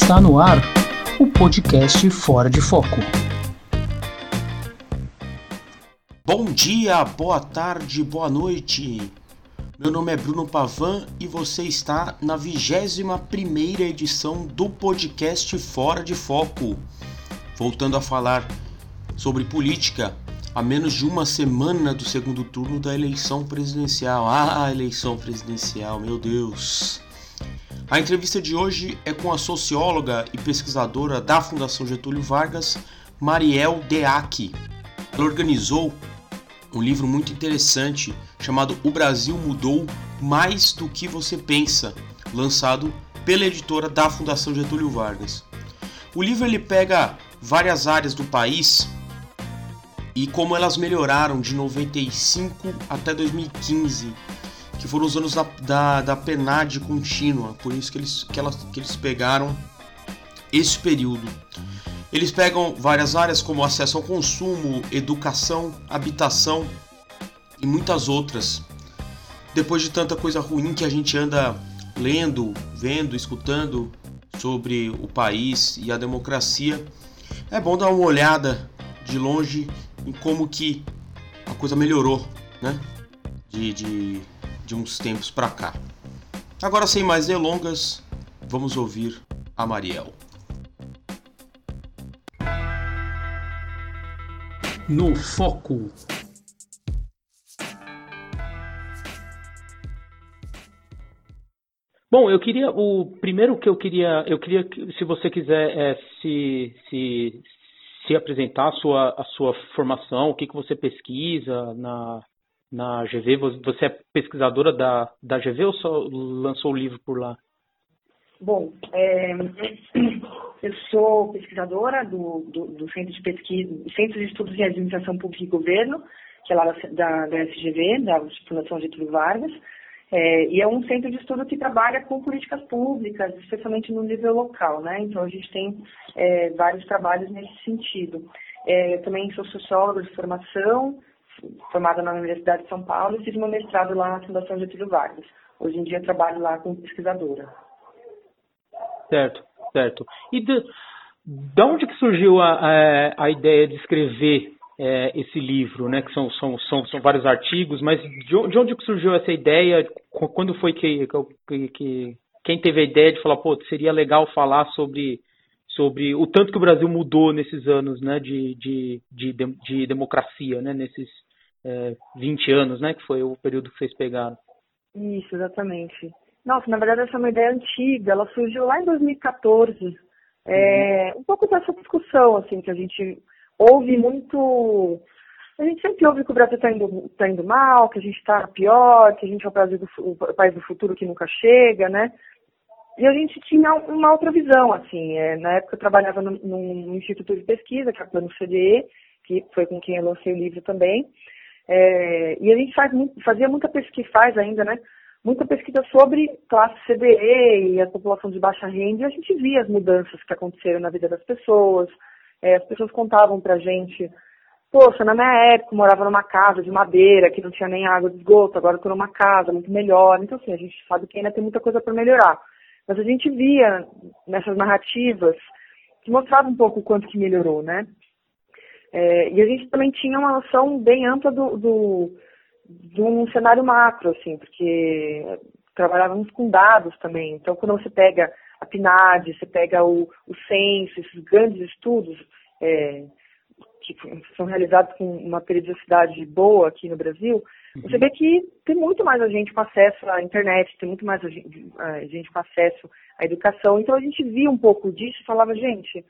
Está no ar o podcast Fora de Foco. Bom dia, boa tarde, boa noite. Meu nome é Bruno Pavan e você está na 21 primeira edição do podcast Fora de Foco. Voltando a falar sobre política, a menos de uma semana do segundo turno da eleição presidencial. Ah, eleição presidencial, meu Deus. A entrevista de hoje é com a socióloga e pesquisadora da Fundação Getúlio Vargas, Mariel Deac. Ela organizou um livro muito interessante chamado O Brasil Mudou Mais do que Você Pensa, lançado pela editora da Fundação Getúlio Vargas. O livro ele pega várias áreas do país e como elas melhoraram de 95 até 2015 que foram os anos da, da, da contínua, por isso que eles, que, elas, que eles pegaram esse período. Eles pegam várias áreas como acesso ao consumo, educação, habitação e muitas outras. Depois de tanta coisa ruim que a gente anda lendo, vendo, escutando sobre o país e a democracia, é bom dar uma olhada de longe em como que a coisa melhorou, né? De, de de uns tempos para cá. Agora, sem mais delongas, vamos ouvir a Mariel. No foco. Bom, eu queria o primeiro que eu queria, eu queria que, se você quiser é, se, se se apresentar a sua a sua formação, o que que você pesquisa na na GV. Você é pesquisadora da, da GV ou só lançou o livro por lá? Bom, é, eu sou pesquisadora do, do, do, Centro de Pesquisa, Centro de Estudos em Administração Pública e Governo, que é lá da, da SGV, da Fundação Getúlio Vargas, é, e é um centro de estudo que trabalha com políticas públicas, especialmente no nível local, né? Então a gente tem é, vários trabalhos nesse sentido. É, eu também sou socióloga de formação, formada na Universidade de São Paulo e fiz meu mestrado lá na Fundação Getúlio Vargas. Hoje em dia trabalho lá como pesquisadora. Certo, certo. E de, de onde que surgiu a, a, a ideia de escrever é, esse livro, né? Que são, são, são, são vários artigos, mas de, de onde que surgiu essa ideia? Quando foi que, que, que quem teve a ideia de falar, pô, seria legal falar sobre sobre o tanto que o Brasil mudou nesses anos né, de, de, de, de democracia, né, nesses é, 20 anos, né? Que foi o período que vocês pegaram. Isso, exatamente. Nossa, na verdade essa é uma ideia antiga, ela surgiu lá em 2014. É, uhum. Um pouco dessa discussão, assim, que a gente ouve muito. A gente sempre ouve que o Brasil está indo, tá indo mal, que a gente está pior, que a gente é o, Brasil do, o país do futuro que nunca chega, né? E a gente tinha uma outra visão, assim. É, na época eu trabalhava num, num instituto de pesquisa, que é o Plano CDE, que foi com quem eu lancei o livro também. É, e a gente faz fazia muita pesquisa, faz ainda, né? Muita pesquisa sobre classe CDE e a população de baixa renda, e a gente via as mudanças que aconteceram na vida das pessoas. É, as pessoas contavam pra gente, poxa, na minha época eu morava numa casa de madeira, que não tinha nem água de esgoto, agora eu tô numa casa muito melhor. Então, assim, a gente sabe que ainda tem muita coisa para melhorar. Mas a gente via nessas narrativas que mostrava um pouco o quanto que melhorou, né? É, e a gente também tinha uma noção bem ampla do, do, de um cenário macro, assim, porque trabalhávamos com dados também. Então, quando você pega a PNAD, você pega o, o censo, esses grandes estudos é, que são realizados com uma periodicidade boa aqui no Brasil, uhum. você vê que tem muito mais a gente com acesso à internet, tem muito mais a gente, a gente com acesso à educação. Então, a gente via um pouco disso e falava, gente,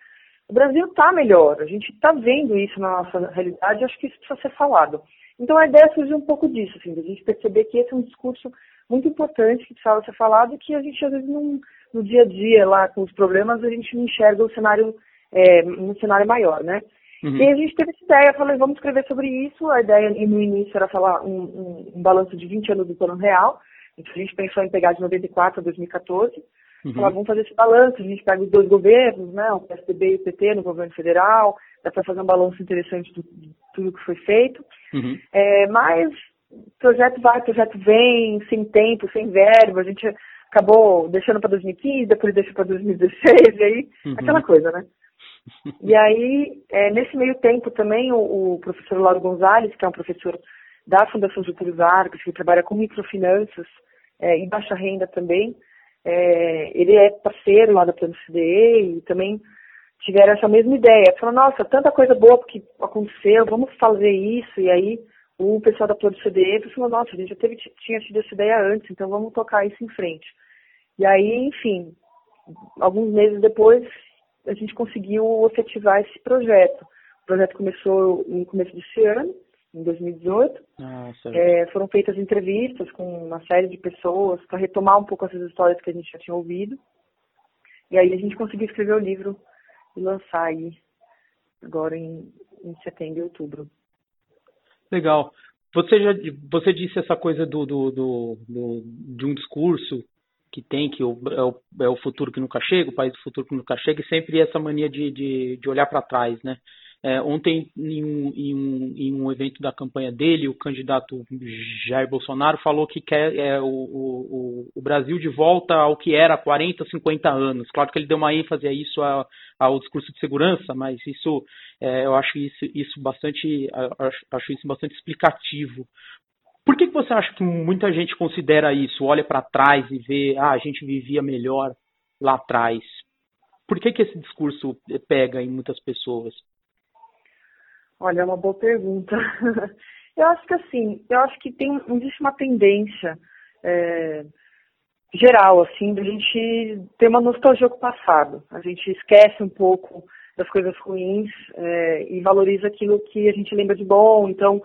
o Brasil está melhor, a gente está vendo isso na nossa realidade, acho que isso precisa ser falado. Então a ideia surgiu um pouco disso, assim, da gente perceber que esse é um discurso muito importante que precisava ser falado e que a gente às vezes não, no dia a dia lá com os problemas a gente não enxerga o cenário é, um cenário maior, né? Uhum. E a gente teve essa ideia, falei, vamos escrever sobre isso. A ideia no início era falar um, um, um balanço de 20 anos do plano real. Então a gente pensou em pegar de 94 a 2014. Uhum. Vamos fazer esse balanço, a gente pega os dois governos, né, o PSDB e o PT no governo federal, dá para fazer um balanço interessante de tudo que foi feito. Uhum. É, mas projeto vai, projeto vem, sem tempo, sem verba, a gente acabou deixando para 2015, depois deixou para 2016, e aí uhum. aquela coisa, né? E aí, é, nesse meio tempo também, o, o, professor Lauro Gonzalez, que é um professor da Fundação Getúlio Vargas, que trabalha com microfinanças é, e baixa renda também, é, ele é parceiro lá da Plano CDE e também tiveram essa mesma ideia. Falaram, nossa, tanta coisa boa que aconteceu, vamos fazer isso. E aí o pessoal da Plano CDE falou, nossa, a gente já teve, tinha tido essa ideia antes, então vamos tocar isso em frente. E aí, enfim, alguns meses depois, a gente conseguiu efetivar esse projeto. O projeto começou no começo desse ano, em 2018. Ah, é, foram feitas entrevistas com uma série de pessoas para retomar um pouco essas histórias que a gente já tinha ouvido. E aí a gente conseguiu escrever o livro e lançar aí agora em, em setembro e outubro. Legal. Você já você disse essa coisa do, do, do, do de um discurso que tem, que o, é, o, é o futuro que nunca chega, o país do futuro que nunca chega, e sempre essa mania de, de, de olhar para trás, né? É, ontem, em um, em, um, em um, evento da campanha dele, o candidato Jair Bolsonaro falou que quer é, o, o, o, Brasil de volta ao que era há 40, 50 anos. Claro que ele deu uma ênfase a isso ao, ao discurso de segurança, mas isso é, eu acho isso, isso bastante acho, acho isso bastante explicativo por que, que você acha que muita gente considera isso, olha para trás e vê, ah, a gente vivia melhor lá atrás? Por que, que esse discurso pega em muitas pessoas? Olha, é uma boa pergunta. eu acho que assim, eu acho que tem, existe uma tendência é, geral, assim, de a gente ter uma nostalgia com o passado. A gente esquece um pouco das coisas ruins é, e valoriza aquilo que a gente lembra de bom. Então,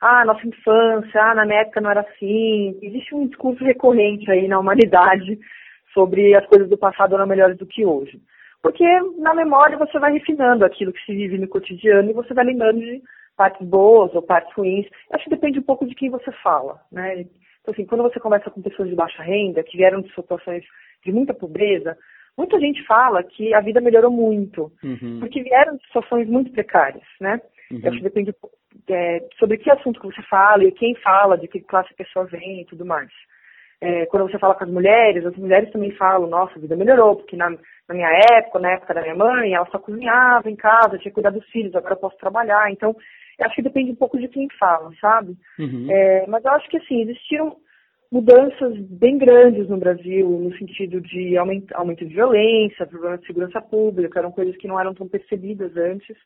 ah, nossa infância, ah, na minha época não era assim. Existe um discurso recorrente aí na humanidade sobre as coisas do passado eram melhores do que hoje. Porque na memória você vai refinando aquilo que se vive no cotidiano e você vai lembrando de partes boas ou partes ruins. Acho que depende um pouco de quem você fala, né? Então, assim, quando você conversa com pessoas de baixa renda, que vieram de situações de muita pobreza, muita gente fala que a vida melhorou muito, uhum. porque vieram de situações muito precárias, né? Uhum. Acho que depende é, sobre que assunto que você fala e quem fala, de que classe a pessoa vem e tudo mais. É, quando você fala com as mulheres, as mulheres também falam, nossa, a vida melhorou, porque na, na, minha época, na época da minha mãe, ela só cozinhava em casa, tinha que cuidar dos filhos, agora eu posso trabalhar. Então, eu acho que depende um pouco de quem fala, sabe? Uhum. É, mas eu acho que, assim, existiram mudanças bem grandes no Brasil, no sentido de aumento, aumento de violência, problemas de segurança pública, eram coisas que não eram tão percebidas antes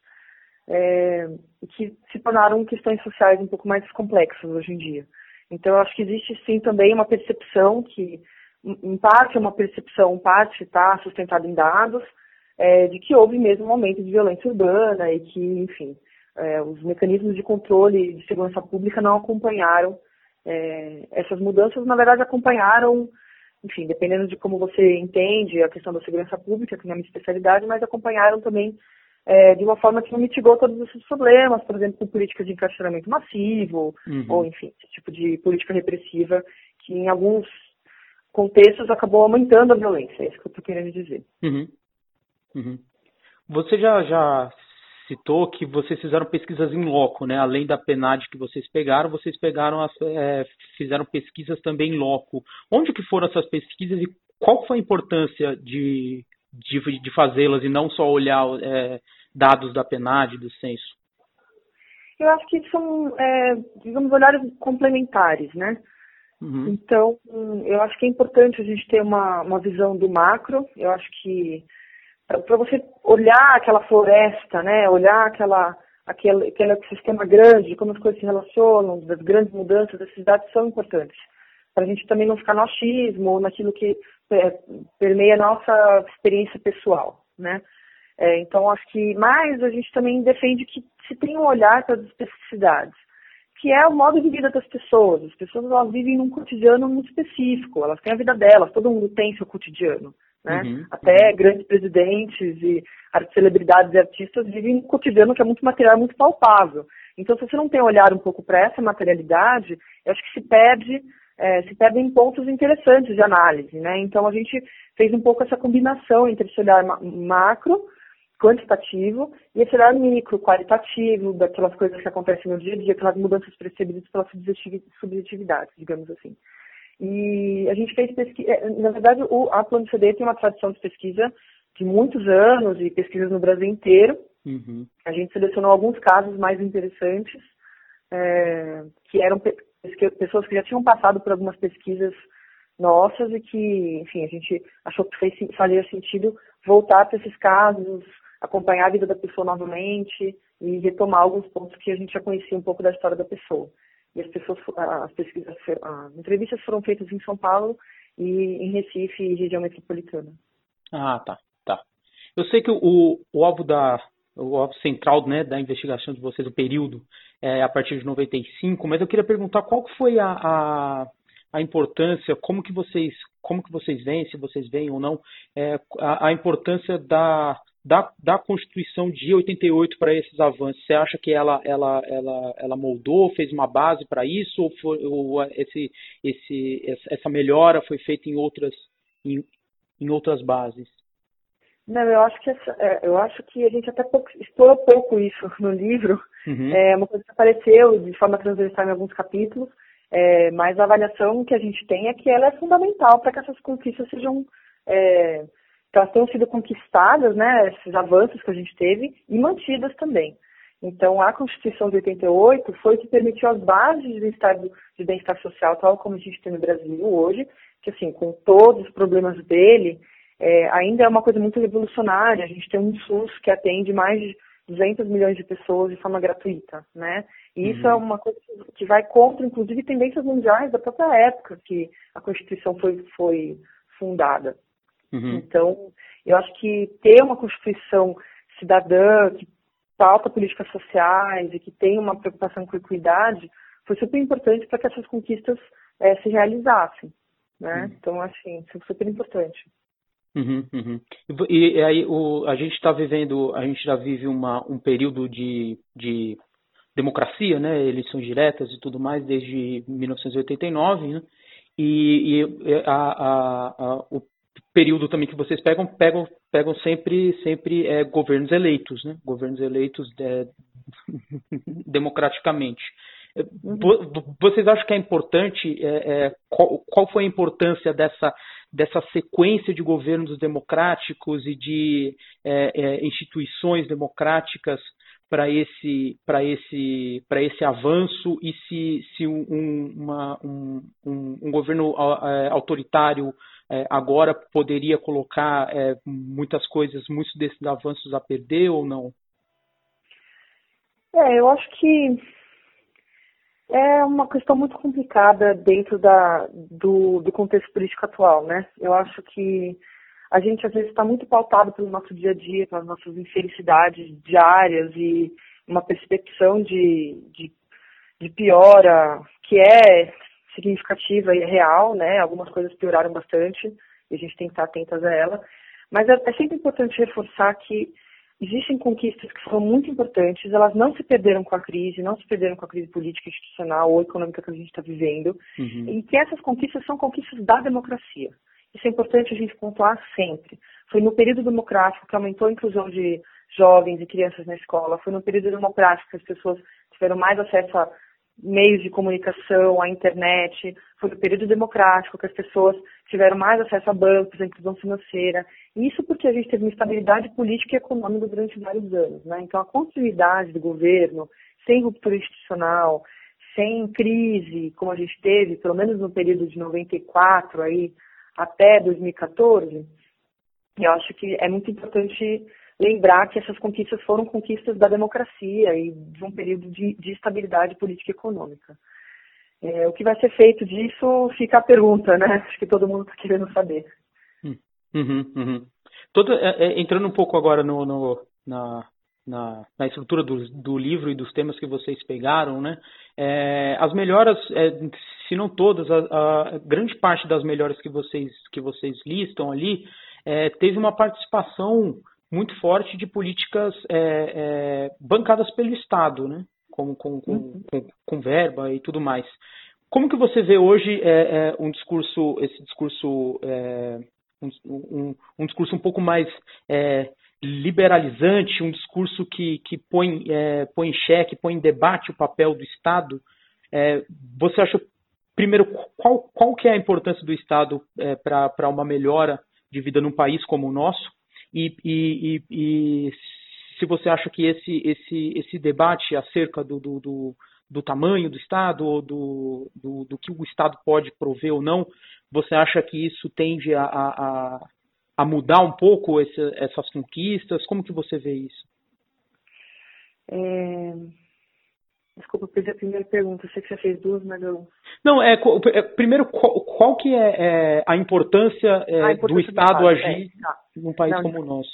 é, que se tornaram questões sociais um pouco mais complexas hoje em dia. Então, eu acho que existe sim também uma percepção que, em parte é uma percepção, parte está sustentada em dados, é, de que houve mesmo um aumento de violência urbana e que, enfim, é, os mecanismos de controle de segurança pública não acompanharam é, essas mudanças, na verdade acompanharam, enfim, dependendo de como você entende a questão da segurança pública, que não é uma especialidade, mas acompanharam também é, de uma forma que não mitigou todos esses problemas, por exemplo, com políticas de encarceramento massivo, uhum. ou enfim, esse tipo de política repressiva que em alguns contextos acabou aumentando a violência, é isso que eu estou querendo dizer. Uhum. Uhum. Você já, já citou que vocês fizeram pesquisas em loco, né? Além da PNAD que vocês pegaram, vocês pegaram as, é, fizeram pesquisas também em loco. Onde que foram essas pesquisas e qual foi a importância de de, de fazê-las e não só olhar é, dados da PNAD, do censo? Eu acho que são, é, digamos, olhares complementares, né? Uhum. Então, eu acho que é importante a gente ter uma, uma visão do macro. Eu acho que para você olhar aquela floresta, né? Olhar aquela, aquele, aquele sistema grande, como as coisas se relacionam, das grandes mudanças das cidades são importantes. Para a gente também não ficar no achismo ou naquilo que permeia a nossa experiência pessoal, né? É, então, acho que mais a gente também defende que se tenha um olhar para as especificidades, que é o modo de vida das pessoas. As pessoas elas vivem num cotidiano muito específico, elas têm a vida delas, todo mundo tem seu cotidiano. Né? Uhum. Até grandes presidentes e celebridades e artistas vivem um cotidiano que é muito material, muito palpável. Então, se você não tem um olhar um pouco para essa materialidade, eu acho que se perde é, se perdem pontos interessantes de análise, né? Então a gente fez um pouco essa combinação entre esse olhar macro, quantitativo, e esse olhar micro, qualitativo, daquelas coisas que acontecem no dia a dia, aquelas mudanças percebidas pela subjetividade, digamos assim. E a gente fez pesquisa, é, na verdade, o, a Plano CD tem uma tradição de pesquisa de muitos anos e pesquisas no Brasil inteiro. Uhum. A gente selecionou alguns casos mais interessantes, é, que eram pessoas que já tinham passado por algumas pesquisas nossas e que, enfim, a gente achou que fez, fazia sentido voltar para esses casos, acompanhar a vida da pessoa novamente e retomar alguns pontos que a gente já conhecia um pouco da história da pessoa. E as pessoas, as pesquisas, as entrevistas foram feitas em São Paulo e em Recife e região metropolitana. Ah, tá, tá. Eu sei que o, o alvo da o alvo central né, da investigação de vocês, o período, é a partir de 95, mas eu queria perguntar qual foi a, a, a importância, como que vocês como que vocês veem, se vocês veem ou não, é, a, a importância da, da, da Constituição de 88 para esses avanços? Você acha que ela, ela, ela, ela moldou, fez uma base para isso, ou, foi, ou esse, esse, essa melhora foi feita em outras, em, em outras bases? Não, eu acho que essa, é, eu acho que a gente até pouco, explorou pouco isso no livro. Uhum. É uma coisa que apareceu de forma transversal em alguns capítulos, é, mas a avaliação que a gente tem é que ela é fundamental para que essas conquistas sejam é, que elas tenham sido conquistadas, né, esses avanços que a gente teve, e mantidas também. Então, a Constituição de 88 foi que permitiu as bases de bem-estar, de bem-estar social, tal como a gente tem no Brasil hoje, que, assim, com todos os problemas dele, é, ainda é uma coisa muito revolucionária. A gente tem um SUS que atende mais de 200 milhões de pessoas de forma gratuita, né? E isso é uhum. é uma coisa que vai contra, inclusive, tendências mundiais da própria época que a Constituição foi, foi fundada. Uhum. Então, eu acho que ter uma Constituição cidadã, que pauta políticas sociais e que tem uma preocupação com a equidade, foi super importante para que essas conquistas é, se realizassem. Né? Uhum. Então, assim, isso é super importante. Uhum, uhum. E, e, aí o, a gente está vivendo, a gente já vive uma, um período de, de democracia, né, eleições diretas e tudo mais desde 1989, né, e, e a, a, a, o período também que vocês pegam, pegam, pegam sempre, sempre é, governos eleitos, né? Governos eleitos é, democraticamente. Vocês acham que é importante? É, é, qual, qual, foi a importância dessa, dessa sequência de governos democráticos e de é, é, instituições democráticas para esse, esse, esse avanço e se, se um, uma, um, um, um governo autoritário é, agora poderia colocar é, muitas coisas, muitos desses avanços a perder ou não? É, eu acho que é uma questão muito complicada dentro da, do, do contexto político atual, né? Eu acho que a gente às vezes está muito pautado pelo nosso dia a dia, pelas nossas infelicidades diárias e uma percepção de, de, de piora que é significativa e real, né? Algumas coisas pioraram bastante e a gente tem que estar atentas a ela. Mas é, é sempre importante reforçar que existem conquistas que foram muito importantes, elas não se perderam com a crise, não se perderam com a crise política, institucional ou econômica que a gente está vivendo, uhum. e que essas conquistas são conquistas da democracia. Isso é importante a gente pontuar sempre. Foi no período democrático que aumentou a inclusão de jovens e crianças na escola, foi no período democrático que as pessoas tiveram mais acesso a meios de comunicação, a internet, foi no período democrático que as pessoas tiveram mais acesso a bancos, a inclusão financeira. Isso porque a gente teve uma estabilidade política e econômica durante vários anos. Né? Então, a continuidade do governo, sem ruptura institucional, sem crise, como a gente teve, pelo menos no período de 94 aí, até 2014, eu acho que é muito importante lembrar que essas conquistas foram conquistas da democracia e de um período de, de estabilidade política e econômica. É, o que vai ser feito disso fica a pergunta, né? Acho que todo mundo está querendo saber. Hum, uhum, uhum. Todo, é, é, entrando um pouco agora no, no na, na, na, estrutura do, do, livro e dos temas que vocês pegaram, né? É, as melhoras, é, se não todas, a, a, grande parte das melhoras que vocês que vocês listam ali é, teve uma participação muito forte de políticas é, bancadas pelo Estado, né? Com, com, com, uhum. com, com, verba e tudo mais. Como que você vê hoje é, é um discurso, esse discurso, é, um, um, um, discurso um pouco mais é, liberalizante, um discurso que, que põe, põe em xeque, põe em debate o papel do Estado? você acha primeiro, qual, qual que é a importância do Estado é, para uma melhora de vida num país como o nosso? E, e, e, se você acha que esse, esse, esse debate acerca do, do, do, do tamanho do Estado ou do, do, do, que o Estado pode prover ou não, você acha que isso tende a, a, a mudar um pouco esse, essas conquistas? Como que você vê isso? É... Desculpa, perdi a primeira pergunta. Eu sei que você fez duas, mas eu... Não, é, é primeiro, qual, qual que é, é a, importância, é, a, importância, do Estado, do agir é, tá. num país Não, como o nosso?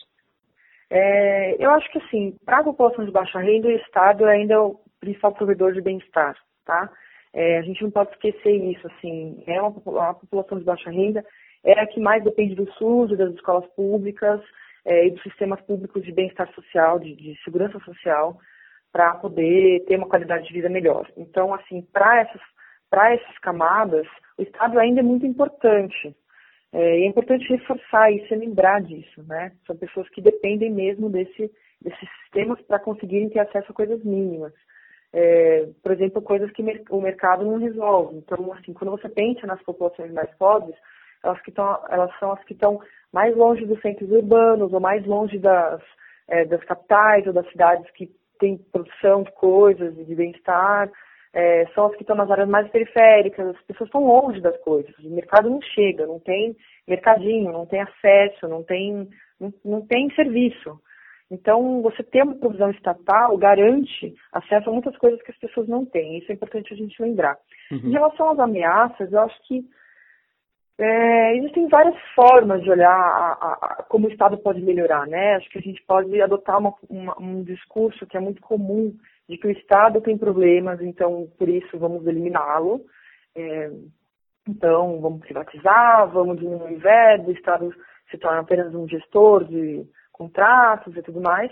É, eu acho que, assim, para a população de baixa renda, o Estado ainda é o principal provedor de bem-estar, tá? É, a gente não pode esquecer isso, assim, é uma, uma, população de baixa renda, é a que mais depende do SUS das escolas públicas é, e dos sistemas públicos de bem-estar social, de, de segurança social, para poder ter uma qualidade de vida melhor. Então, assim, para essas, essas camadas, o Estado ainda é muito importante. É, é importante reforçar isso e lembrar disso, né? São pessoas que dependem mesmo desse, desses sistemas para conseguirem ter acesso a coisas mínimas. É, por exemplo, coisas que o mercado não resolve. Então, assim, quando você pensa nas populações mais pobres, elas, que tão, elas são as que estão mais longe dos centros urbanos ou mais longe das, é, das capitais ou das cidades que tem produção de coisas de bem-estar, é, são as que estão nas áreas mais periféricas, as pessoas estão longe das coisas, o mercado não chega, não tem mercadinho, não tem acesso, não tem, não, não tem serviço. Então, você ter uma provisão estatal garante acesso a muitas coisas que as pessoas não têm. Isso é importante a gente lembrar. Uhum. Em relação às ameaças, eu acho que é, existem várias formas de olhar a, a, a, como o Estado pode melhorar, né? Acho que a gente pode adotar uma, uma, um discurso que é muito comum de que o Estado tem problemas, então por isso vamos eliminá-lo. É, então vamos privatizar, vamos diminuir o verbo, o Estado se torna apenas um gestor de contratos e tudo mais.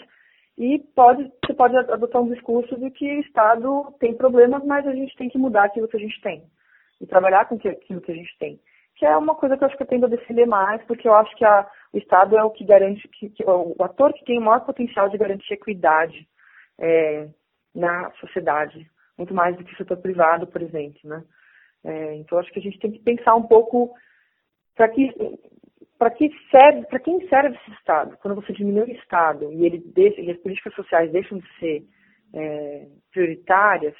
E pode, você pode adotar um discurso de que o Estado tem problemas, mas a gente tem que mudar aquilo que a gente tem e trabalhar com aquilo que a gente tem que é uma coisa que eu acho que eu tendo a defender mais, porque eu acho que a, o Estado é o que garante, que, que, o ator que tem o maior potencial de garantir equidade é, na sociedade, muito mais do que o setor privado, por exemplo, né? É, então acho que a gente tem que pensar um pouco para que para que serve, para quem serve esse Estado? Quando você diminui o Estado e ele deixa, e as políticas sociais deixam de ser é, prioritárias,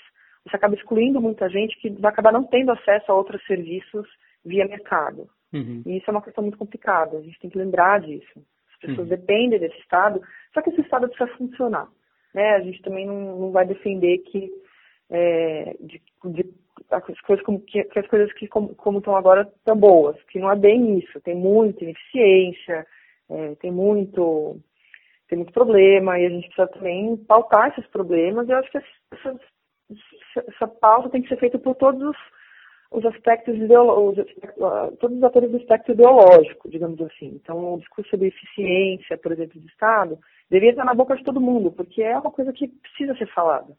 você acaba excluindo muita gente que vai acabar não tendo acesso a outros serviços via mercado. Uhum. E isso é uma questão muito complicada, a gente tem que lembrar disso. As pessoas uhum. dependem desse Estado, só que esse Estado precisa funcionar. Né? A gente também não, não vai defender que, é, de, de, as coisas como, que, que as coisas que como, como, estão agora estão boas, que não é bem isso. Tem muita ineficiência, é, tem muito tem muito problema e a gente precisa também pautar esses problemas. E eu acho que essa, essa pauta tem que ser feita por todos os os aspectos ideológicos, ah, todos os atores do espectro ideológico, digamos assim. Então, o discurso sobre eficiência, por exemplo, do Estado, deveria estar na boca de todo mundo, porque é uma coisa que precisa ser falada.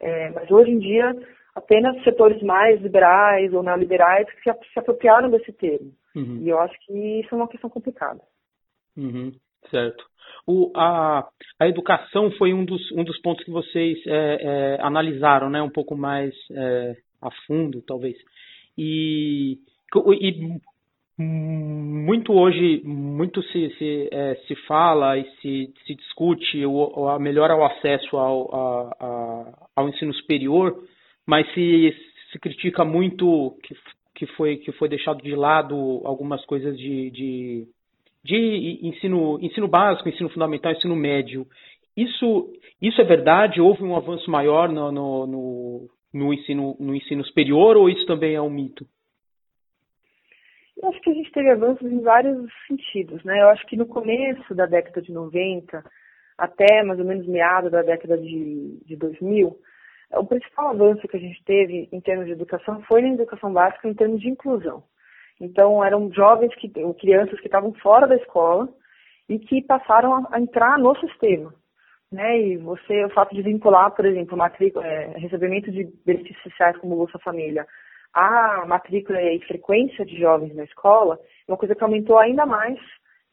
É, mas hoje em dia, apenas setores mais liberais ou neoliberais que se, se apropriaram desse termo. Uhum. E eu acho que isso é uma questão complicada. Uhum. Certo. O, a, a educação foi um dos, um dos pontos que vocês é, é, analisaram, né, um pouco mais é, a fundo, talvez. E, e muito hoje, muito se, se, é, se fala e se, se discute o, a melhora ao acesso ao, a, a, ao ensino superior, mas se, se critica muito que, que, foi, que foi deixado de lado algumas coisas de, de, de ensino, ensino básico, ensino fundamental, ensino médio. Isso, isso é verdade? Houve um avanço maior no, no, no no ensino, no ensino superior ou isso também é um mito? Eu acho que a gente teve avanços em vários sentidos, né? Eu acho que no começo da década de 90, até mais ou menos meados da década de, de 2000, o principal avanço que a gente teve em termos de educação foi na educação básica em termos de inclusão. Então, eram jovens, que, crianças que estavam fora da escola e que passaram a entrar no sistema né? E você, o fato de vincular, por exemplo, matrícula, é, recebimento de benefícios sociais como Bolsa Família, a matrícula e frequência de jovens na escola, é uma coisa que aumentou ainda mais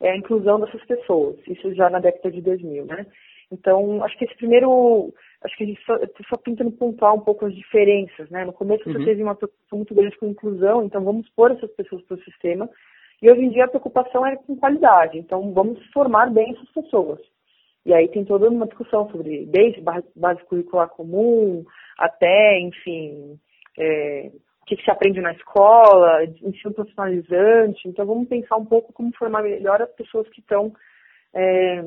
é, a inclusão dessas pessoas. Isso já na década de 2000, né? Então, acho que esse primeiro, acho que a gente só, só tentando pontuar um pouco as diferenças, né? No começo uhum. você teve uma preocupação muito grande com inclusão, então vamos pôr essas pessoas para o sistema. E hoje em dia a preocupação é com qualidade, então vamos formar bem essas pessoas. E aí tem toda uma discussão sobre, desde base curricular comum, até, enfim, é, o que, se aprende na escola, ensino profissionalizante. Então vamos pensar um pouco como formar melhor as pessoas que estão é,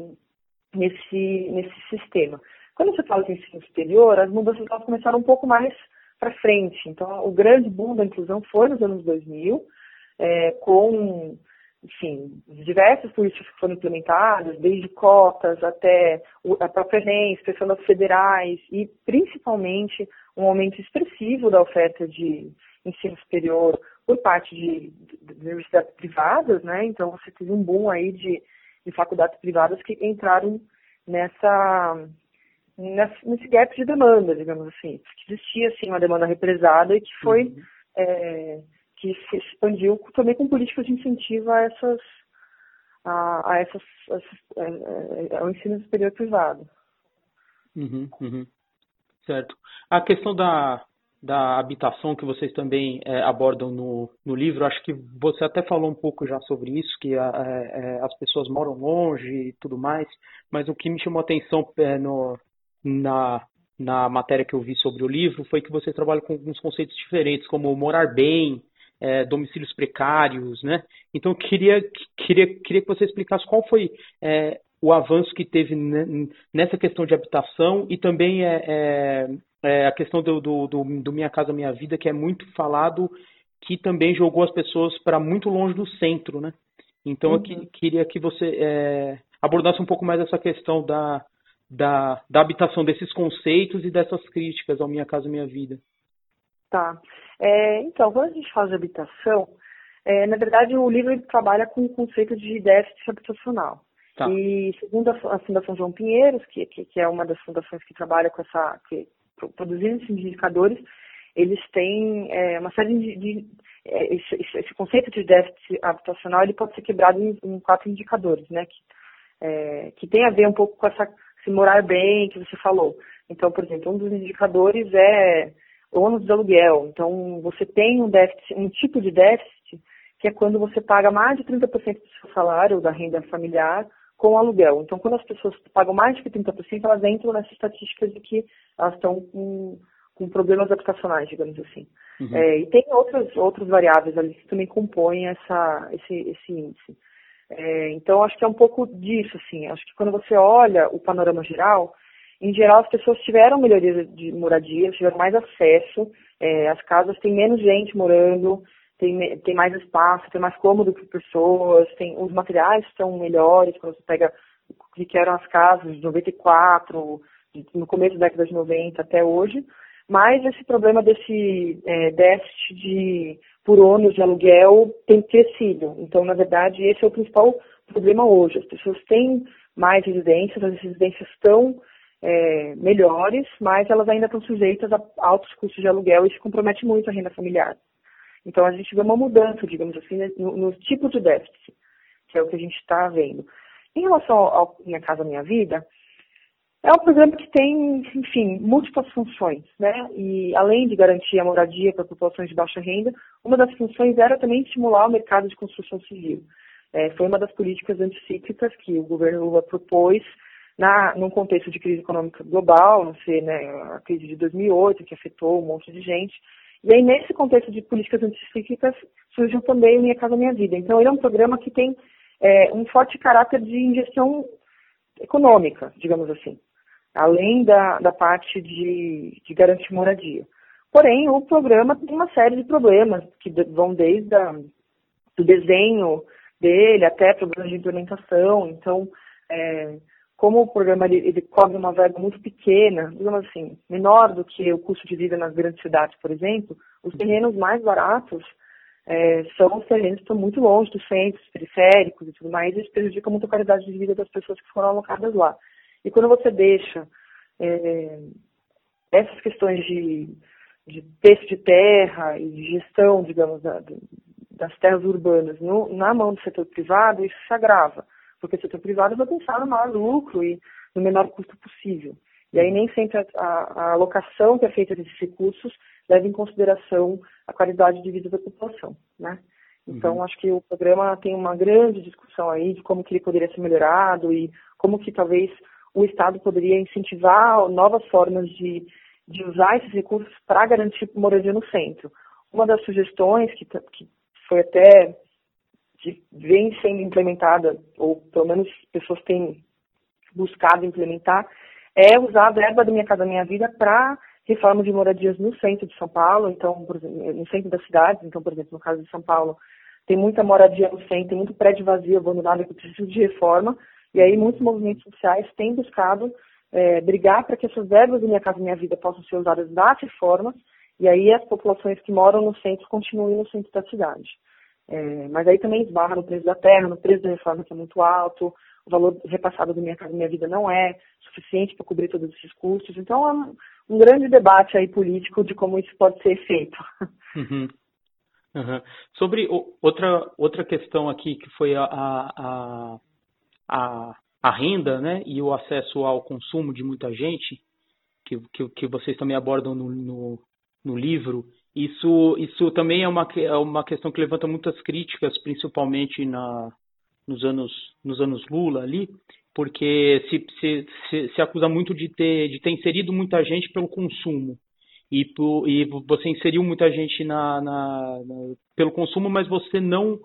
nesse, nesse sistema. Quando você fala de ensino superior, as mudanças elas começaram um pouco mais para frente. Então, o grande boom da inclusão foi nos anos 2000, é, com, enfim, diversas políticas que foram implementadas, desde cotas até a própria Enem, expressão das federais e, principalmente, um aumento expressivo da oferta de ensino superior por parte de, de, de universidades privadas, né? Então, você teve um boom aí de, de faculdades privadas que entraram nessa nesse gap de demanda, digamos assim. Que existia, assim, uma demanda represada e que foi, uhum. é, que se expandiu também com políticas de incentivo a essas, a, a essas, a, é, é, ao ensino superior privado. Uhum, uhum. Certo. A questão da, da habitação que vocês também é, abordam no, no livro, acho que você até falou um pouco já sobre isso, que a, é, as pessoas moram longe e tudo mais, mas o que me chamou a atenção é, no, na, na matéria que eu vi sobre o livro foi que você trabalha com alguns conceitos diferentes, como morar bem, é, domicílios precários, né? Então eu queria, queria, queria que você explicasse qual foi é, o avanço que teve nessa questão de habitação e também é, é, é, a questão do, do, do, do, Minha Casa Minha Vida, que é muito falado, que também jogou as pessoas para muito longe do centro, né? Então uhum. eu queria que você é, abordasse um pouco mais essa questão da, da, da habitação desses conceitos e dessas críticas ao Minha Casa Minha Vida. Tá. É, então, quando a gente fala de habitação, é, na verdade o livro trabalha com o conceito de déficit habitacional. Tá. E segundo a Fundação João Pinheiros, que, que, que, é uma das fundações que trabalha com essa, que, produzindo esses indicadores, eles têm é, uma série de, de é, esse, esse, conceito de déficit habitacional ele pode ser quebrado em, em quatro indicadores, né? Que, é, que tem a ver um pouco com essa se morar bem, que você falou. Então, por exemplo, um dos indicadores é ônus de aluguel. Então, você tem um déficit, um tipo de déficit, que é quando você paga mais de 30% do seu salário, da renda familiar, com aluguel. Então, quando as pessoas pagam mais de 30%, elas entram nessas estatísticas de que elas estão com, com problemas habitacionais, digamos assim. Uhum. É, e tem outras, outras variáveis ali que também compõem essa, esse, esse índice. É, então, acho que é um pouco disso, assim. Acho que quando você olha o panorama geral, em geral as pessoas tiveram melhoria de moradia, tiveram mais acesso, é, as casas têm menos gente morando, tem, tem mais espaço, tem mais cômodo para pessoas, tem, os materiais estão melhores, quando você pega o que eram as casas de 94, no começo da década de 90 até hoje, mas esse problema desse é, déficit de por ônus de aluguel tem crescido. Então, na verdade, esse é o principal problema hoje. As pessoas têm mais residências, as residências estão é, melhores, mas elas ainda estão sujeitas a altos custos de aluguel e isso compromete muito a renda familiar. Então, a gente vê uma mudança, digamos assim, no, no tipo de déficit, que é o que a gente está vendo. Em relação ao Minha Casa Minha Vida, é um programa que tem, enfim, múltiplas funções, né? E além de garantir a moradia para populações de baixa renda, uma das funções era também estimular o mercado de construção civil. É, foi uma das políticas anticíclicas que o governo Lula propôs na, num contexto de crise econômica global, sei, né, a crise de 2008, que afetou um monte de gente. E aí, nesse contexto de políticas anticíclicas, surgiu também o Minha Casa Minha Vida. Então, ele é um programa que tem é, um forte caráter de injeção econômica, digamos assim além da, da parte de, de garantir moradia. Porém, o programa tem uma série de problemas que vão desde a, do desenho dele até problemas de implementação. Então, é, como o programa ele, ele cobre uma verba muito pequena, digamos assim, menor do que o custo de vida nas grandes cidades, por exemplo, os terrenos mais baratos é, são os terrenos que estão muito longe dos centros periféricos e tudo mais, e isso prejudica muito a qualidade de vida das pessoas que foram alocadas lá. E quando você deixa é, essas questões de, de texto de terra e de gestão, digamos, da, das terras urbanas no, na mão do setor privado, isso se agrava, porque o setor privado vai pensar no maior lucro e no menor custo possível. E aí nem sempre a, a, a alocação que é feita desses recursos leva em consideração a qualidade de vida da população, né? Então, uhum. acho que o programa tem uma grande discussão aí de como que ele poderia ser melhorado e como que talvez o Estado poderia incentivar novas formas de, de usar esses recursos para garantir moradia no centro. Uma das sugestões que, que foi até que vem sendo implementada, ou pelo menos pessoas têm buscado implementar, é usar a verba da Minha Casa Minha Vida para reforma de moradias no centro de São Paulo, então, exemplo, no centro das cidades, então, por exemplo, no caso de São Paulo, tem muita moradia no centro, tem muito prédio vazio, abandonado, que precisa de reforma, e aí muitos movimentos sociais têm buscado é, brigar para que essas verbas do Minha Casa Minha Vida possam ser usadas nas reformas, e aí as populações que moram no centro continuem no centro da cidade. É, mas aí também esbarra no preço da terra, no preço da reforma que é muito alto, o valor repassado do Minha Casa Minha Vida não é suficiente para cobrir todos esses custos. Então é um, um, grande debate aí político de como isso pode ser feito. Uhum. Uhum. Sobre o, outra, outra questão aqui que foi a, a, a, a, renda né, e o acesso ao consumo de muita gente, que, que, que vocês também abordam no, no, no livro, isso, isso também é uma, é uma questão que levanta muitas críticas, principalmente na, nos, anos, nos anos Lula ali, porque se, se, se, se acusa muito de ter, de ter inserido muita gente pelo consumo. E, e você inseriu muita gente na, na, na, pelo consumo, mas você não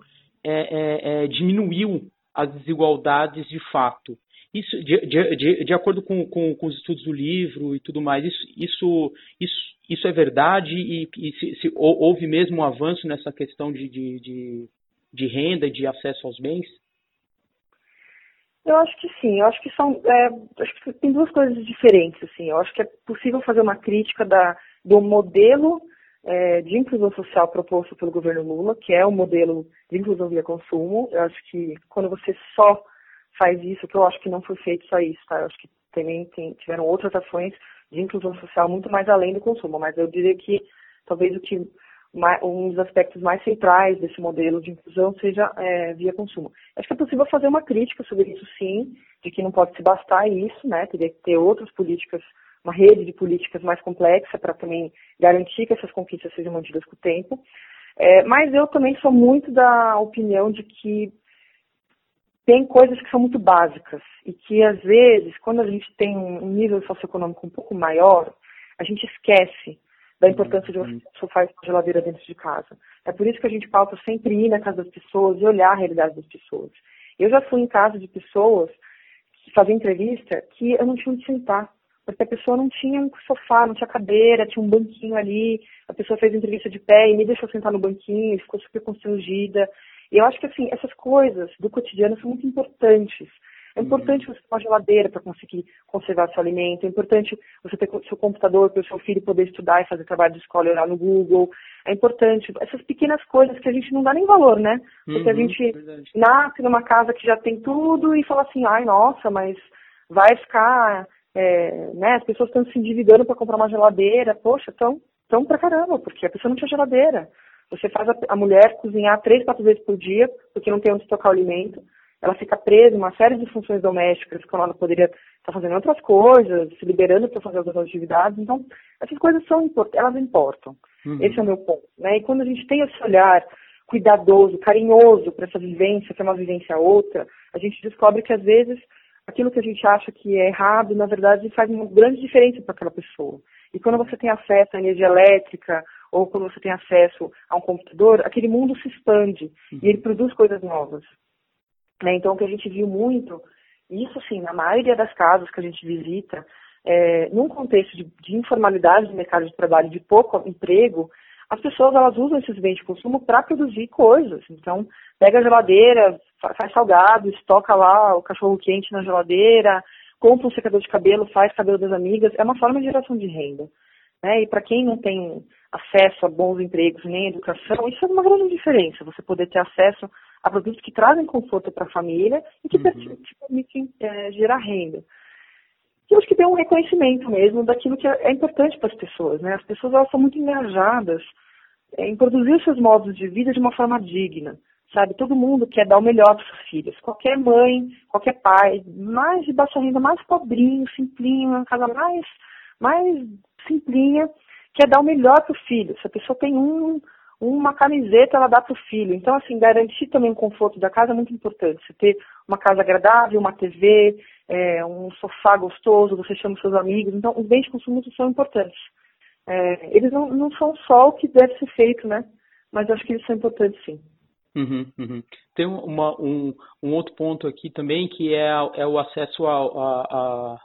é, é, é, diminuiu as desigualdades de fato. Isso, de, de, de acordo com, com, com, os estudos do livro e tudo mais, isso, isso, isso, isso é verdade e, e se, se, houve mesmo um avanço nessa questão de, de, de, de renda de acesso aos bens? Eu acho que sim, eu acho que são. É, acho que tem duas coisas diferentes, assim. Eu acho que é possível fazer uma crítica da, do modelo é, de inclusão social proposto pelo governo Lula, que é o modelo de inclusão via consumo. Eu acho que quando você só faz isso, que eu acho que não foi feito só isso, tá? Eu acho que também tem, tiveram outras ações de inclusão social muito mais além do consumo, mas eu diria que talvez o que um dos aspectos mais centrais desse modelo de inclusão seja é, via consumo. Acho que é possível fazer uma crítica sobre isso, sim, de que não pode se bastar isso, né? Teria que ter outras políticas, uma rede de políticas mais complexa para também garantir que essas conquistas sejam mantidas com o tempo. É, mas eu também sou muito da opinião de que tem coisas que são muito básicas e que, às vezes, quando a gente tem um nível socioeconômico um pouco maior, a gente esquece da importância de você ter sofá e geladeira dentro de casa. É por isso que a gente pauta sempre ir na casa das pessoas e olhar a realidade das pessoas. Eu já fui em casa de pessoas faziam entrevista que eu não tinha onde sentar, porque a pessoa não tinha um sofá, não tinha cadeira, tinha um banquinho ali, a pessoa fez entrevista de pé e me deixou sentar no banquinho, ficou super constrangida. E eu acho que, assim, essas coisas do cotidiano são muito importantes. É uhum. importante você ter uma geladeira para conseguir conservar seu alimento. É importante você ter seu computador para o seu filho poder estudar e fazer trabalho de escola e olhar no Google. É importante essas pequenas coisas que a gente não dá nem valor, né? Porque uhum, a gente verdade. nasce numa casa que já tem tudo e fala assim, ai, nossa, mas vai ficar, é, né? As pessoas estão se endividando para comprar uma geladeira. Poxa, tão, tão pra caramba, porque a pessoa não tinha geladeira. Você faz a, mulher cozinhar três, quatro vezes por dia, porque não tem onde tocar o alimento. Ela fica presa em uma série de funções domésticas, quando ela poderia estar fazendo outras coisas, se liberando para fazer outras atividades. Então, essas coisas são elas importam. Uhum. Esse é o meu ponto. Né? E quando a gente tem esse olhar cuidadoso, carinhoso para essa vivência, que é uma vivência outra, a gente descobre que às vezes aquilo que a gente acha que é errado, na verdade, faz uma grande diferença para aquela pessoa. E quando você tem acesso à energia elétrica ou quando você tem acesso a um computador, aquele mundo se expande uhum. e ele produz coisas novas. Né? Então, o que a gente viu muito, isso sim, na maioria das casas que a gente visita, é, num contexto de, de, informalidade do mercado de trabalho, de pouco emprego, as pessoas elas usam esses bens de consumo para produzir coisas. Então, pega a geladeira, faz salgado, estoca lá o cachorro quente na geladeira, compra um secador de cabelo, faz cabelo das amigas. É uma forma de geração de renda. Né? E para quem não tem acesso a bons empregos nem educação, isso é uma grande diferença. Você poder ter acesso a produtos que trazem conforto para a família e que uhum. permitem é, gerar renda. E eu acho que tem um reconhecimento mesmo daquilo que é, é importante para as pessoas. Né? As pessoas elas são muito engajadas em produzir os seus modos de vida de uma forma digna, sabe? Todo mundo quer dar o melhor para seus filhos. Qualquer mãe, qualquer pai, mais de baixa renda, mais pobrinho, simplinho, uma casa mais, mais simplinha, quer dar o melhor para o filho. Se a pessoa tem um, uma camiseta, ela dá para o filho. Então, assim, garantir também o conforto da casa é muito importante. Você ter uma casa agradável, uma TV, é, um sofá gostoso, você chama os seus amigos. Então, os bens de consumo são importantes. É, eles não, não são só o que deve ser feito, né? Mas acho que eles são importantes, sim. Uhum, uhum. Tem uma, um, um outro ponto aqui também que é, é o acesso à a,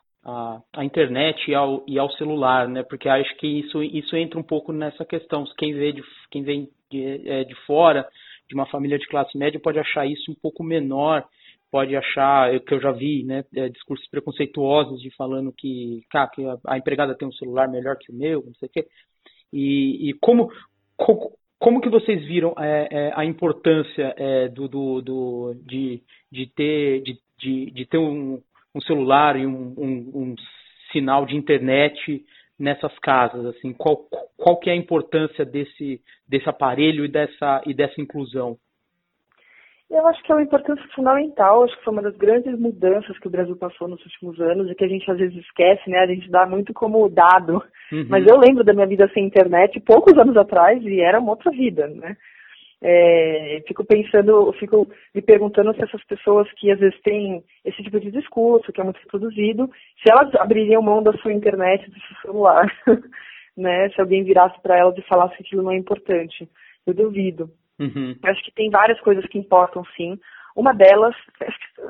internet e ao, e ao celular, né? Porque acho que isso, isso entra um pouco nessa questão. Quem vê de, quem vem de, é, de fora, de uma família de classe média, pode achar isso um pouco menor, pode achar, que eu já vi, né, é, discursos preconceituosos de falando que, cara, que a, a, empregada tem um celular melhor que o meu, não sei o quê. E, e como, como que vocês viram é, é, a importância é, do, do, do, de, de ter, de, de, de ter um, um celular e um, um, um, sinal de internet nessas casas? Assim, qual, qual que é a importância desse, desse aparelho e dessa, e dessa inclusão? Eu acho que é uma importância fundamental, acho que foi uma das grandes mudanças que o Brasil passou nos últimos anos e que a gente às vezes esquece, né? A gente dá muito como dado. Uhum. Mas eu lembro da minha vida sem internet poucos anos atrás e era uma outra vida, né? É, fico pensando, fico me perguntando se essas pessoas que às vezes têm esse tipo de discurso, que é muito reproduzido, se elas abririam mão da sua internet, do seu celular, né? Se alguém virasse para elas e falasse que aquilo não é importante. Eu duvido. Uhum. Acho que tem várias coisas que importam, sim. Uma delas,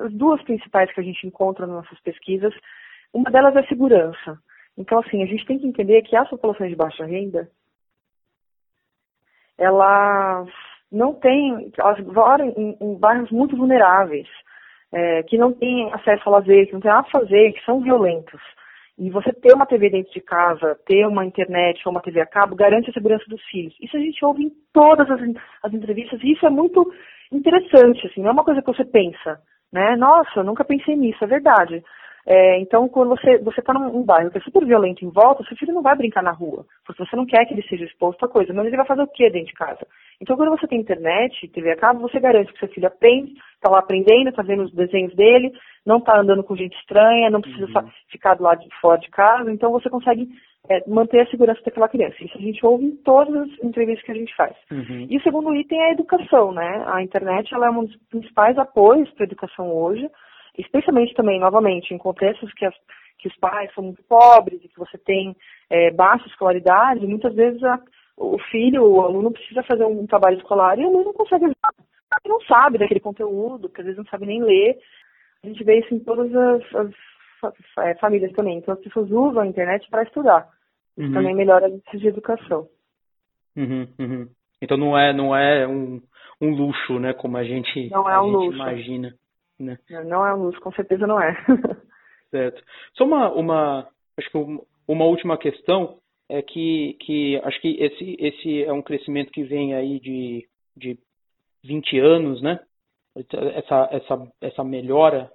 as duas principais que a gente encontra nas nossas pesquisas, uma delas é segurança. Então, assim, a gente tem que entender que as populações de baixa renda, elas não têm, elas moram em, em bairros muito vulneráveis, é, que não têm acesso ao lazer, que não têm nada a fazer, que são violentos. E você ter uma TV dentro de casa, ter uma internet ou uma TV a cabo, garante a segurança dos filhos. Isso a gente ouve em todas as, as entrevistas e isso é muito interessante, assim, não é uma coisa que você pensa, né? Nossa, eu nunca pensei nisso, é verdade. É, então, quando você você está num, bairro que é super violento em volta, seu filho não vai brincar na rua, porque você não quer que ele seja exposto a coisa, mas ele vai fazer o que dentro de casa? Então, quando você tem internet, TV a cabo, você garante que seu filho aprende, está lá aprendendo, está vendo os desenhos dele, não está andando com gente estranha, não precisa uhum. ficar do lado de fora de casa, então você consegue é, manter a segurança daquela criança. Isso a gente ouve em todas as entrevistas que a gente faz. Uhum. E o segundo item é a educação, né? A internet ela é um dos principais apoios para a educação hoje, especialmente também, novamente, em contextos que, as, que os pais são muito pobres e que você tem é, baixa escolaridade, muitas vezes a, o filho, o aluno precisa fazer um trabalho escolar e o aluno não consegue ajudar. Porque não sabe daquele conteúdo, porque às vezes não sabe nem ler. A gente vê isso em todas as, as, é, famílias também. Então as pessoas usam a internet para estudar. Isso uhum. também melhora a índice de educação. Uhum, uhum. Então não é, não é um, um luxo, né? Como a gente, não é um gente luxo. imagina. Né? Não é um luxo, com certeza não é. certo. Só uma, uma, acho que uma última questão é que, que acho que esse, esse é um crescimento que vem aí de, de 20 anos, né? Essa, essa, essa melhora.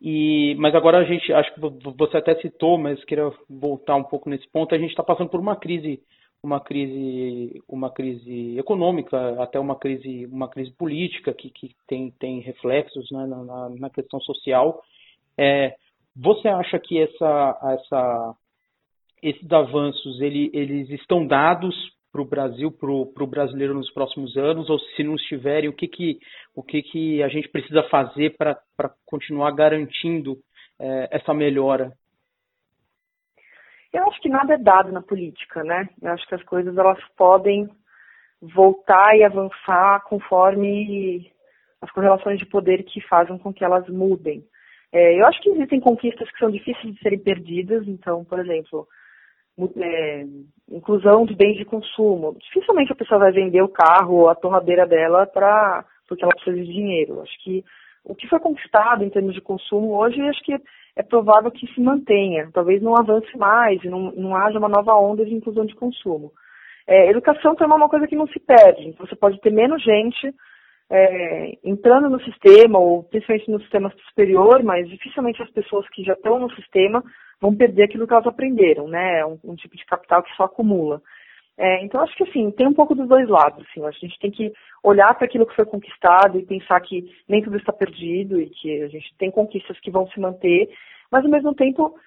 E, mas agora a gente, acho que você até citou, mas queria voltar um pouco nesse ponto. A gente está passando por uma crise, uma crise, uma crise econômica, até uma crise, uma crise política que, que tem, tem reflexos né, na, na questão social. É, você acha que essa, essa esses avanços ele, eles estão dados para o Brasil, para o brasileiro nos próximos anos, ou se não estiverem, o que, que, o que, que a gente precisa fazer para continuar garantindo é, essa melhora? Eu acho que nada é dado na política, né? Eu acho que as coisas elas podem voltar e avançar conforme as correlações de poder que fazem com que elas mudem. É, eu acho que existem conquistas que são difíceis de serem perdidas, então, por exemplo, é, inclusão de bens de consumo. Dificilmente a pessoa vai vender o carro ou a torradeira dela para porque ela precisa de dinheiro. Acho que o que foi conquistado em termos de consumo hoje, acho que é provável que se mantenha. Talvez não avance mais, não, não haja uma nova onda de inclusão de consumo. É, educação também é uma coisa que não se perde. Você pode ter menos gente é, entrando no sistema, ou principalmente no sistema superior, mas dificilmente as pessoas que já estão no sistema vão perder aquilo que elas aprenderam, né? É um, um tipo de capital que só acumula. É, então, acho que assim, tem um pouco dos dois lados. Assim, a gente tem que olhar para aquilo que foi conquistado e pensar que nem tudo está perdido e que a gente tem conquistas que vão se manter, mas ao mesmo tempo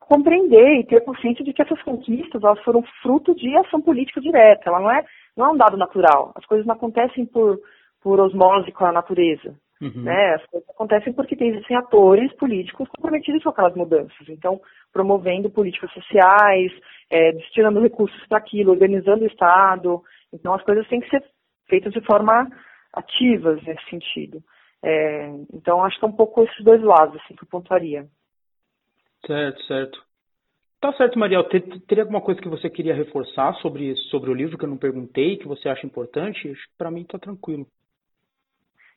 compreender e ter consciência de que essas conquistas elas foram fruto de ação política direta. Ela não é, não é um dado natural. As coisas não acontecem por, por osmose com a natureza. Uhum. Né? As coisas acontecem porque existem atores políticos comprometidos com aquelas mudanças. Então, promovendo políticas sociais, é, destinando recursos para aquilo, organizando o Estado. Então, as coisas têm que ser feitas de forma ativas nesse sentido. É, então, acho que é um pouco esses dois lados assim, que eu pontuaria. Certo, certo. Tá certo, Mariel. Teria alguma coisa que você queria reforçar sobre, sobre o livro que eu não perguntei, que você acha importante? Para mim tá tranquilo.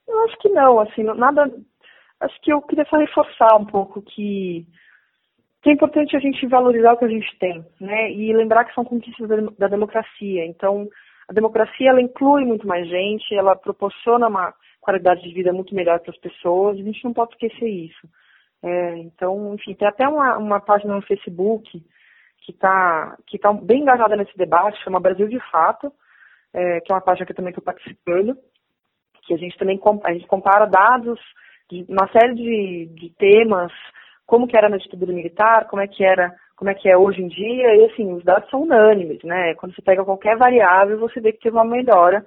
Eu acho que não, assim, nada. Acho que eu queria só reforçar um pouco que, que é importante a gente valorizar o que a gente tem, né? E lembrar que são conquistas da, democracia. Então, a democracia ela inclui muito mais gente, ela proporciona uma qualidade de vida muito melhor para as pessoas. A gente não pode esquecer isso. É, então, enfim, tem até uma, uma página no Facebook que está que tá bem engajada nesse debate, chama Brasil de Fato, é, que é uma página que também estou participando que a gente também a gente compara dados de uma série de, de temas, como que era na ditadura militar, como é que era, como é que é hoje em dia, e assim, os dados são unânimes, né? Quando você pega qualquer variável, você vê que teve uma melhora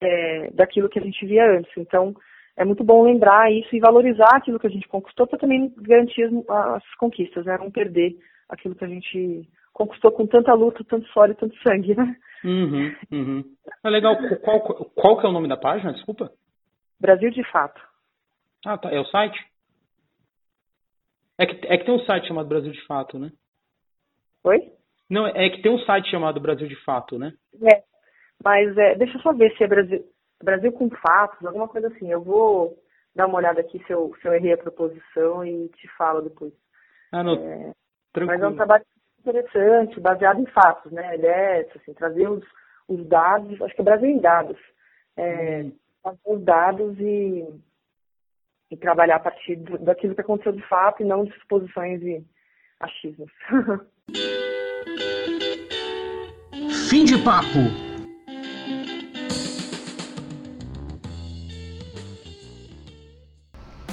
é, daquilo que a gente via antes. Então, é muito bom lembrar isso e valorizar aquilo que a gente conquistou para também garantir as, as, conquistas, né? Não perder aquilo que a gente conquistou com tanta luta, tanto suor e tanto sangue, né? Uhum, uhum. É legal. Qual, qual que é o nome da página? Desculpa. Brasil de Fato. Ah, tá. É o site? É que, é que tem um site chamado Brasil de Fato, né? Oi? Não, é que tem um site chamado Brasil de Fato, né? É. Mas é, deixa eu só ver se é Brasil, Brasil com fatos, alguma coisa assim. Eu vou dar uma olhada aqui se eu, se eu errei a proposição e te falo depois. Ah, não. É, mas é um trabalho interessante, baseado em fatos, né? Ele é, assim, trazer os, os dados, acho que é Brasil em dados. É, hum. os dados e, e trabalhar a partir do, daquilo que aconteceu de fato e não de suposições e achismos. Fim de papo.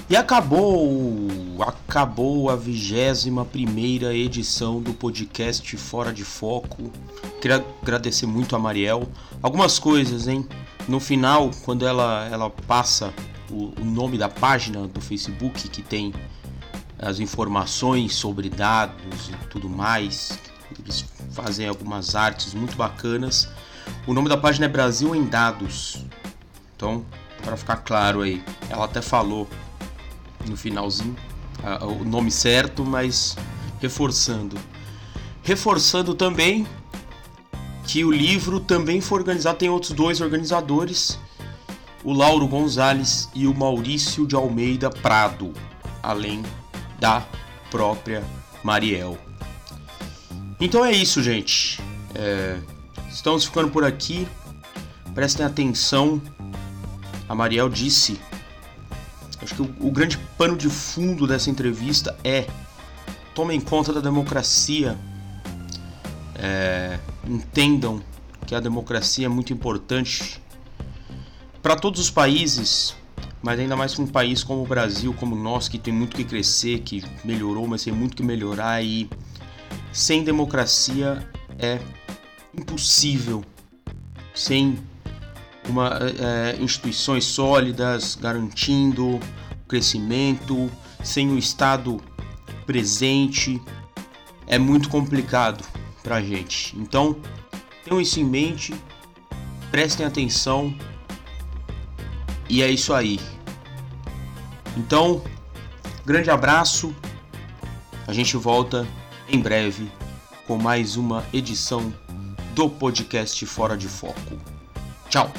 E acabou, acabou a vigésima primeira edição do podcast Fora de Foco. Queria agradecer muito a Mariel. Algumas coisas, hein? No final, quando ela, ela passa o, o nome da página do Facebook que tem as informações sobre dados e tudo mais, eles fazem algumas artes muito bacanas. O nome da página é Brasil em Dados. Então, para ficar claro aí, ela até falou no finalzinho, o nome certo, mas reforçando. Reforçando também que o livro também foi organizado, tem outros dois organizadores, o Lauro Gonzalez e o Maurício de Almeida Prado, além da própria Mariel. Então é isso, gente. É, estamos ficando por aqui. Prestem atenção. A Mariel disse Acho que o, o grande pano de fundo dessa entrevista é tomem conta da democracia, é, entendam que a democracia é muito importante para todos os países, mas ainda mais para um país como o Brasil, como nós, que tem muito que crescer, que melhorou, mas tem muito que melhorar e sem democracia é impossível, sem uma, é, instituições sólidas garantindo crescimento, sem o Estado presente, é muito complicado para a gente. Então, tenham isso em mente, prestem atenção e é isso aí. Então, grande abraço, a gente volta em breve com mais uma edição do podcast Fora de Foco. Tchau!